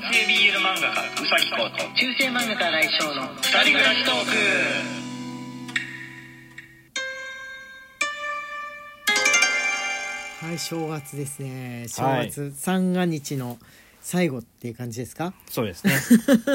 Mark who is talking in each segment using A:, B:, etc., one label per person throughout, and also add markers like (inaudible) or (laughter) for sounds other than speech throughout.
A: 男性 BL 漫画家うさぎこと
B: 中世漫画家来翔の
A: 二人暮らしトーク。
B: はい正月ですね。正月、三が日の最後っていう感じですか？
C: そうですね。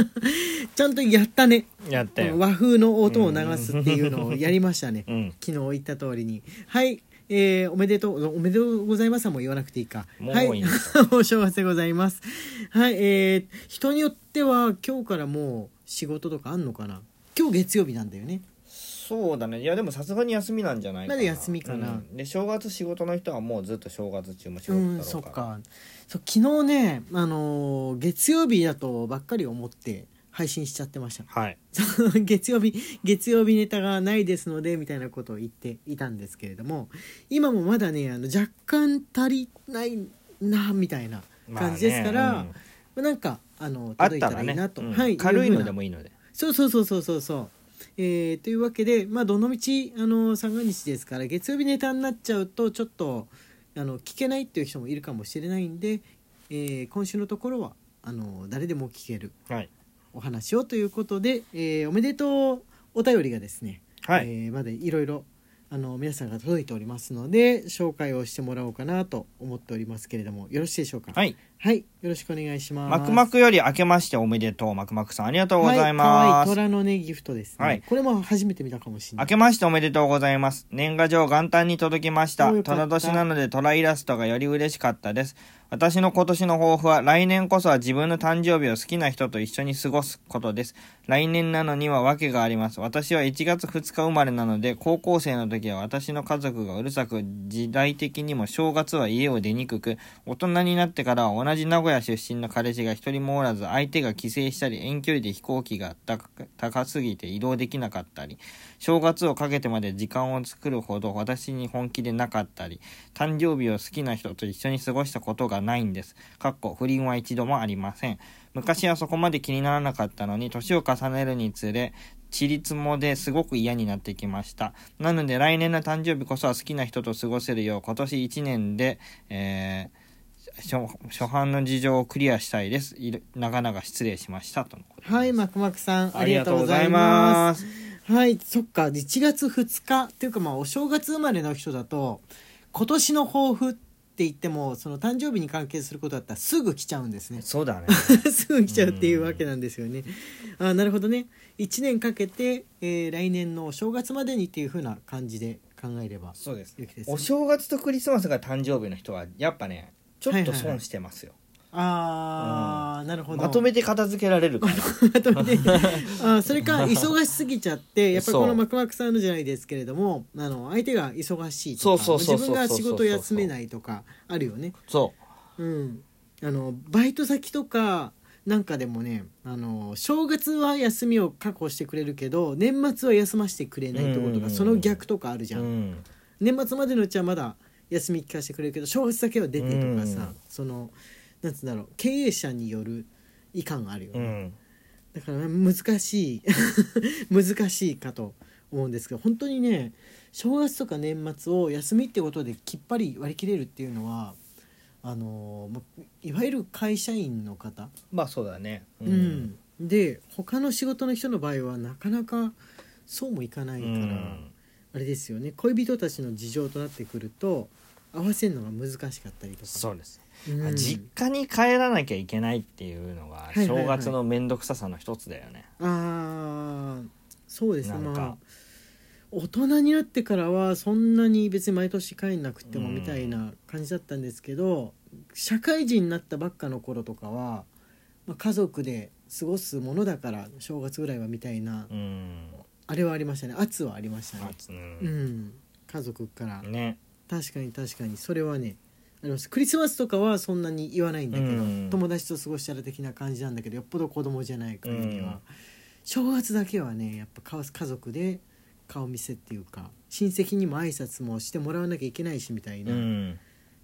C: (laughs)
B: ちゃんとやったね。
C: やったよ。
B: 和風の音を流すっていうのをやりましたね、
C: うん。
B: 昨日言った通りに。はいえー、おめでとうおめでとうございますはもう言わなくていいか。
C: もう
B: はい
C: いいんです (laughs)
B: お正月でございます。はいえー、人によっては今日からもう仕事とかあんのかな？今日月曜日なんだよね。
C: そうだね。いやでもさすがに休みなんじゃないかな。
B: まだ休みかな。
C: うん。で正月仕事の人はもうずっと正月中も仕事
B: うん
C: だろうから。
B: そっか。そう昨日ねあのー月曜日だとばっかり思って配信しちゃってました。
C: はい。(laughs)
B: 月曜日月曜日ネタがないですのでみたいなことを言っていたんですけれども今もまだねあの若干足りないなみたいな感じですから、
C: まあねうん。
B: なんかあの届いた
C: たら
B: いいなと、
C: うん。
B: はい
C: 軽いので
B: も
C: もいいので。
B: そうそうそうそうそうそう。えーというわけでまあどのみちあの三が日ですから月曜日ネタになっちゃうとちょっとあの聞けないっていう人もいるかもしれないんで、えー今週のところはあの誰でも聞ける。
C: はい
B: お話をということで、えーおめでとうお便りがですね、
C: はい、
B: えーまでいろいろあの皆さんが届いておりますので紹介をしてもらおうかなと思っておりますけれどもよろしいでしょうか？
C: はい。
B: はい、よろしくお願いします。
C: マクマクより明けましておめでとうマクマクさんありがとうございます、
B: わいい虎のねギフトですね、
C: はい。
B: これも初めて見たかもしれない。
C: 明けましておめでとうございます。年賀状元旦に届きました。虎年なので虎イラストがより嬉しかったです。私の今年の抱負は来年こそは自分の誕生日を好きな人と一緒に過ごすことです。来年なのには訳があります。私は1月2日生まれなので高校生の時は私の家族がうるさく時代的にも正月は家を出にくく大人になってからは同じ名古屋出身の彼氏が一人もおらず相手が帰省したり遠距離で飛行機が高すぎて移動できなかったり正月をかけてまで時間を作るほど私に本気でなかったり誕生日を好きな人と一緒に過ごしたことがないんです。かっこ不倫は一度もありません。昔はそこまで気にならなかったのに年を重ねるにつれちりつもですごく嫌になってきました。なので来年の誕生日こそは好きな人と過ごせるよう今年1年で、えー初初版の事情をクリアしたいです。長々失礼しました。とのことです。
B: はいマクマクさんあ
C: あ
B: り
C: りがとうございま
B: すはいそっか。1月2日っていうかまあお正月生まれの人だと今年の抱負って言ってもその誕生日に関係することだったらすぐ来ちゃうんですね。
C: そうだね。(laughs)
B: すぐ来ちゃうっていうわけなんですよね。あなるほどね。1年かけて、えー来年のお正月までにっていう風な感じで考えれば
C: そうです。お正月とクリスマスが誕生日の人はやっぱねちょっと
B: はいはいはい。
C: 損してますよ、
B: あー、なるほど。
C: まとめて片付けられるから。
B: まとめて。あそれか忙しすぎちゃってやっぱりこのマクマクさんのじゃないですけれどもあの相手が忙しいとか自分が仕事休めないとかあるよね。
C: そ
B: う。ん、あのバイト先とかなんかでもねあの正月は休みを確保してくれるけど年末は休ませてくれないところと
C: うん。
B: かその逆とかあるじゃ、
C: う、うんん、
B: 年末までのうちはまだ休み聞かせてくれるけど正月だけは出てとかさ、
C: うん。
B: そのなんつうんだろう経営者による遺憾があるよね、
C: うん、
B: だから難しい (laughs) 難しいかと思うんですけど本当にね正月とか年末を休みってことできっぱり割り切れるっていうのはあのいわゆる会社員の方、
C: まあそうだね。う
B: うん。で他の仕事の人の場合はなかなかそうもいかないから、
C: うん。
B: あれですよね。恋人たちの事情となってくると合わせるのが難しかったりとか。
C: そうです、
B: うん。
C: 実家に帰らなきゃいけないっていうのが
B: はいはいはい。
C: 正月の面倒くささの一つだよね、
B: あー。そうです。ねまあ大人になってからはそんなに別に毎年帰んなくても
C: うん
B: みたいな感じだったんですけど、社会人になったばっかの頃とかは、まあ、家族で過ごすものだから正月ぐらいはみたいな、
C: うん。
B: あれはありましたね。圧はありましたね。
C: う
B: うん。ん。家族から。
C: ね。
B: 確かに確かに。それはねありますクリスマスとかはそんなに言わないんだけど、
C: うん。
B: 友達と過ごしたら的な感じなんだけどよっぽど子供じゃない限りは、
C: うん。
B: 正月だけはねやっぱ顔家族で顔見せっていうか親戚にも挨拶もしてもらわなきゃいけないしみたいうなん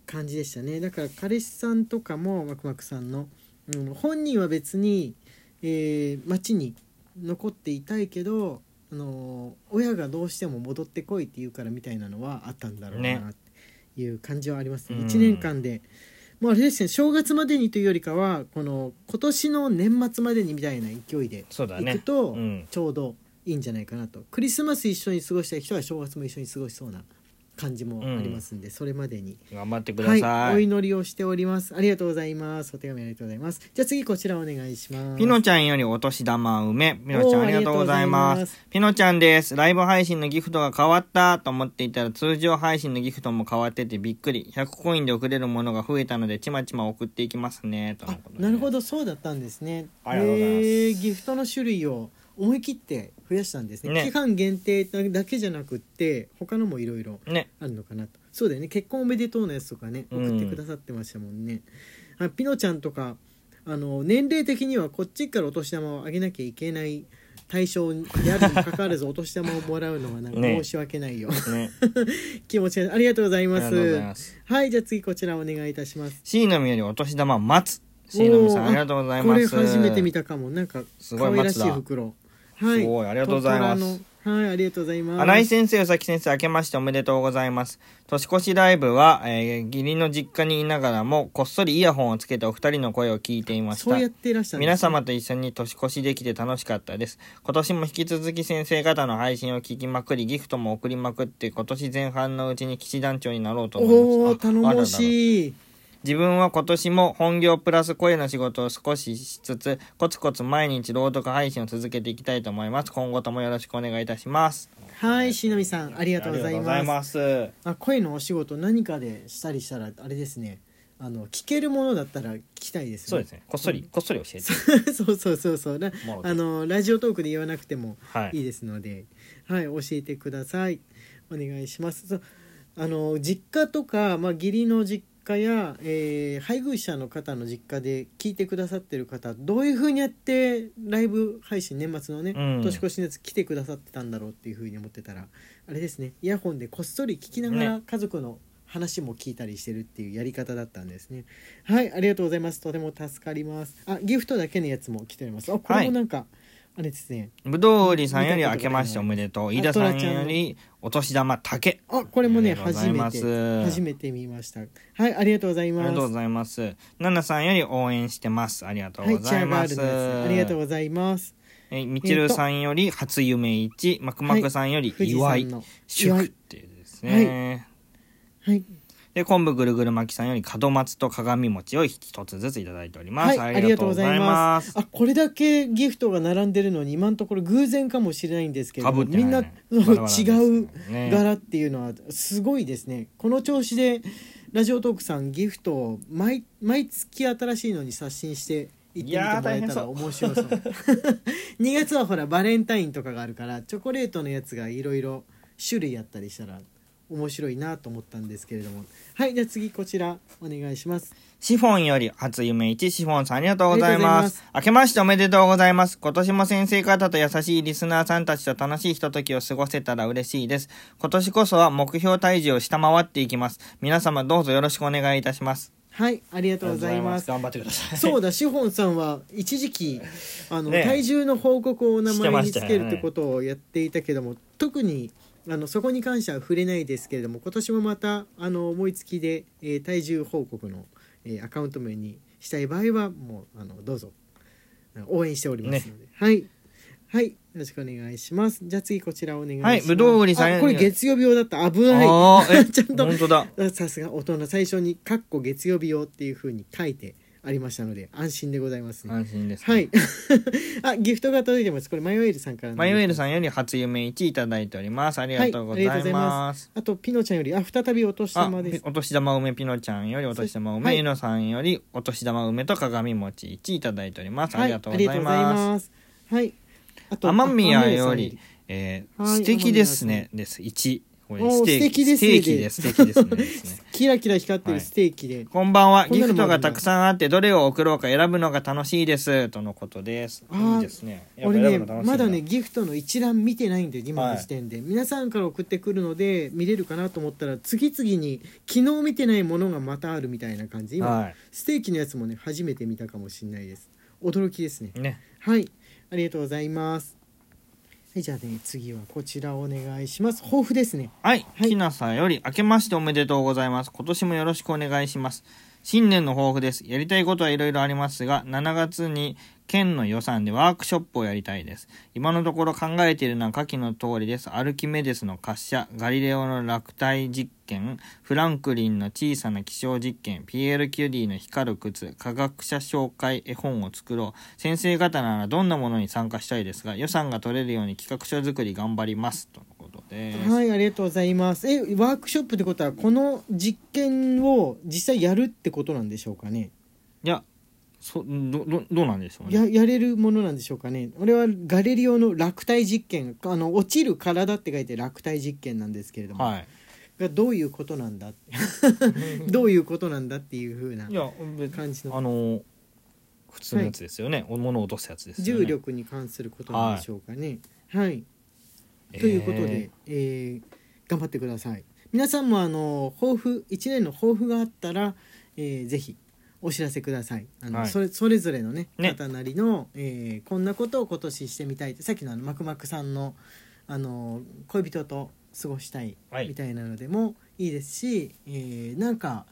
B: 感じでしたね。だから彼氏さんとかもワクワクさんの、うん、本人は別に、えー町に残っていたいけどあの親がどうしても戻ってこいって言うからみたいなのはあったんだろうな
C: ね
B: っていう感じはありますね。
C: うん。
B: 1年間で。もうあれですね正月までにというよりかはこの今年の年末までにみたいな勢いで
C: そうだね。
B: 行くと
C: うん。
B: ちょうどいいんじゃないかなと、クリスマス一緒に過ごしたい人は正月も一緒に過ごしそうな感じもありますんで、それまでに
C: 頑張ってください、
B: はい、お祈りをしております。ありがとうございます。お手紙ありがとうございます。じゃあ次こちらお願いします。
C: ピノちゃんよりお年玉梅。ピノちゃんありがとうございま
B: す
C: す。ピノちゃんです。ライブ配信のギフトが変わったと思っていたら通常配信のギフトも変わっててびっくり。100コインで送れるものが増えたのでちまちま送っていきますね。との
B: あ
C: ことで
B: なるほどそうだったんですね。
C: ありがとうございます
B: へーギフトの種類を思い切って増やしたんですね。
C: ね
B: 期間限定だけじゃなくって他のもいろいろ
C: ね。
B: あるのかなと。そうだよね結婚おめでとうのやつとかね
C: うん
B: 送ってくださってましたもんね。あピノちゃんとかあの年齢的にはこっちからお年玉をあげなきゃいけない対象であるにもかかわらずお年玉をもらうのはなんか
C: ね
B: 申し訳ないよ、
C: ね。(laughs)
B: 気持ちがありがとうござい
C: ます。
B: はいじゃあ次こちらお願いいたします
C: C のみよりお年玉待つ。C のみさんありがとうございます。
B: これ初めて見たかもなんか可愛らしい袋はい
C: すごいありがとうございます
B: はいありがとうございます
C: 新井先生、宇崎先生、明けましておめでとうございます。年越しライブは、えー義理の実家にいながらも、こっそりイヤホンをつけてお二人の声を聞いていました。
B: そうやっていらっしゃるね
C: 皆様と一緒に年越しできて楽しかったです。今年も引き続き先生方の配信を聞きまくり、ギフトも送りまくって、今年前半のうちに騎士団長になろうと思います。
B: おお
C: あ
B: 頼もしい
C: 自分は今年も本業プラス声の仕事を少ししつつ、コツコツ毎日朗読配信を続けていきたいと思います。今後ともよろしくお願いいたします。
B: はいしのみさんありがとうございます
C: す。
B: あ声のお仕事何かでしたりしたらあれですねあの聞けるものだったら聞きたいですね
C: そうですね。こっそり、こっそり教えて。(laughs)
B: そうそうそうそうな
C: もろて
B: あのラジオトークで言わなくても
C: はい
B: いいですので、はい、教えてください。お願いします。そうあの実家とか、まあ、義理の実家や、えー配偶者の方の実家で聞いてくださってる方どういうふうにやってライブ配信年末のね、
C: うん。
B: 年越しのやつ来てくださってたんだろうっていうふうに思ってたらあれですねイヤホンでこっそり聞きながら
C: ね。
B: 家族の話も聞いたりしてるっていうやり方だったんですね。はいありがとうございます。とても助かります。あギフトだけのやつも来ております。あこれもなんか、あれですね
C: ぶどう売りさんより明けましておめでとう。飯田さんよりお年玉竹。
B: あこれもね初めて初めて見ましたはいありがとうござい
C: あり
B: ます
C: がとうございます。ナナさんより応援してます。ありがとうございます。
B: ありがとうございます
C: えみちるさんより初夢一、マクマクさんより祝い、祝っていうですね。
B: はい
C: で、昆布ぐるぐる巻きさんより門松と鏡餅を一つずついただいております。
B: はい、ありがとうございます。
C: あ
B: あ、これだけギフトが並んでるのに、今のところ偶然かもしれないんですけどみんな違う
C: ね
B: 柄っていうのはすごいですね。この調子でラジオトークさんギフトを毎毎月新しいのに刷新して。行ってみてもらえたら面白そう (laughs) 2月はほらバレンタインとかがあるからチョコレートのやつがいろいろ種類あったりしたら面白いなと思ったんですけれどもはいじゃあ次こちらお願いします
C: シフォンより初夢一シフォンさんありがとうございま。
B: ますす
C: 明けましておめでとうございます。今年も先生方と優しいリスナーさんたちと楽しいひとときを過ごせたら嬉しいです。今年こそは目標体重を下回っていきます。皆様どうぞよろしくお願いいたします。
B: はいありがとうございます
C: 頑張ってください。
B: そうだ、シフォンさんは一時期あの、
C: ね
B: 体重の報告をお名前につけるってことをやっていたけども、特にあのそこに関しては触れないですけれども今年もまたあの思いつきで、えー体重報告の、えーアカウント名にしたい場合はもうあのどうぞ応援しておりますので、はい。はい。よろしくお願いします。じゃあ次こちらお願いします。
C: はい。ぶどうさん
B: あこれ月曜日用だった。危ない。(laughs) ちゃんと
C: 本当だ。
B: さすが大人。最初に「かっこ月曜日用」っていうふうに書いてありましたので安心でございますね。
C: 安心です、
B: はい。(laughs) あ、ギフトが届いてます。これマヨエルさんからの
C: マヨエルさんより初夢1いただいております。ありがとうござい
B: はいありがとうござい
C: ま。
B: ますあとピノちゃんよりあ再びお年
C: あ
B: 玉です。
C: お年玉梅ピノちゃんよりお年玉梅、
B: はい
C: ゆのさんよりお年玉梅と鏡餅1いただいております。あ
B: はい、
C: りがとうございます。
B: す。はい。あと
C: 天宮
B: あ
C: より、えー
B: はい
C: 素敵ですね。です。1。これステーキ。
B: 素敵ですね
C: ステーキです。素敵ですね。ですね
B: キラキラ光ってるステーキで。
C: こんばんは。ギフトがたくさんあって、どれを送ろうか選ぶのが楽しいです。とのことです。いいですね。
B: 俺ねまだねギフトの一覧見てないんで今の時点で、皆さんから送ってくるので見れるかなと思ったら次々に昨日見てないものがまたあるみたいな感じ今、
C: は
B: ステーキのやつもね初めて見たかもしれないです驚きですね
C: い。ね。
B: はいありがとうございますはいじゃあね次はこちらお願いします豊富ですね
C: はい。
B: はい
C: きなさんより、明けましておめでとうございます。今年もよろしくお願いします。新年の抱負です。やりたいことはいろいろありますが、7月に県の予算でワークショップをやりたいです。今のところ考えているのは下記の通りです。アルキメデスの滑車、ガリレオの落体実験、フランクリンの小さな気象実験、ピエール・キュの光る靴、科学者紹介絵本を作ろう。先生方ならどんなものに参加したいですが、予算が取れるように企画書作り頑張ります。とのことです。
B: はいありがとうございますえワークショップってことはこの実験を実際やるってことなんでしょうかね？
C: いや、そどどどうなんでしょうね。
B: ややれるものなんでしょうかね。俺はガレリオの落体実験あの落ちる体って書いて落体実験なんですけれども、
C: はい。
B: がどういうことなんだ (laughs) どういうことなんだっていうふうな感じの。
C: あの普通のやつですよね。お物を落とすやつですよね。
B: 重力に関することなんでしょうかね。はい、ということで、えー。頑張ってください。皆さんもあの抱負1年の抱負があったら、えーぜひお知らせください。あの、
C: はい。
B: それそれぞれのね
C: ね。
B: 方なりの、えーこんなことを今年してみたいってさっきのあのマクマクさんのあの恋人と過ごしたい
C: はい。
B: みたいなのでもいいですし、えーなんか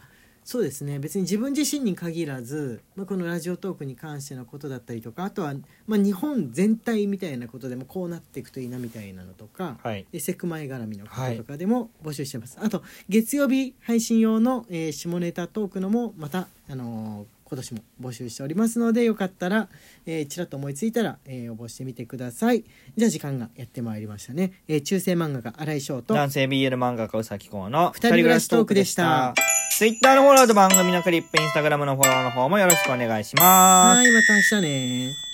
B: そうですね。別に自分自身に限らず、まあ、このラジオトークに関してのことだったりとかあとは、まあ、日本全体みたいなことでもこうなっていくといいなみたいなのとか、
C: はい。
B: でセクマイ絡みのこととかでも募集してます、あと月曜日配信用の、えー下ネタトークのもまた、あのー今年も募集しておりますのでよかったら、えーちらっと思いついたら、えー応募してみてくださいじゃあ時間がやってまいりましたね、えー中世漫画家新井翔と
C: 男性 BL 漫画家うさきこうの
B: 二人暮らしトークでした。
C: ツイッターのフォローと番組のクリップ、インスタグラムのフォローの方もよろしくお願いします。
B: はいまた明日ね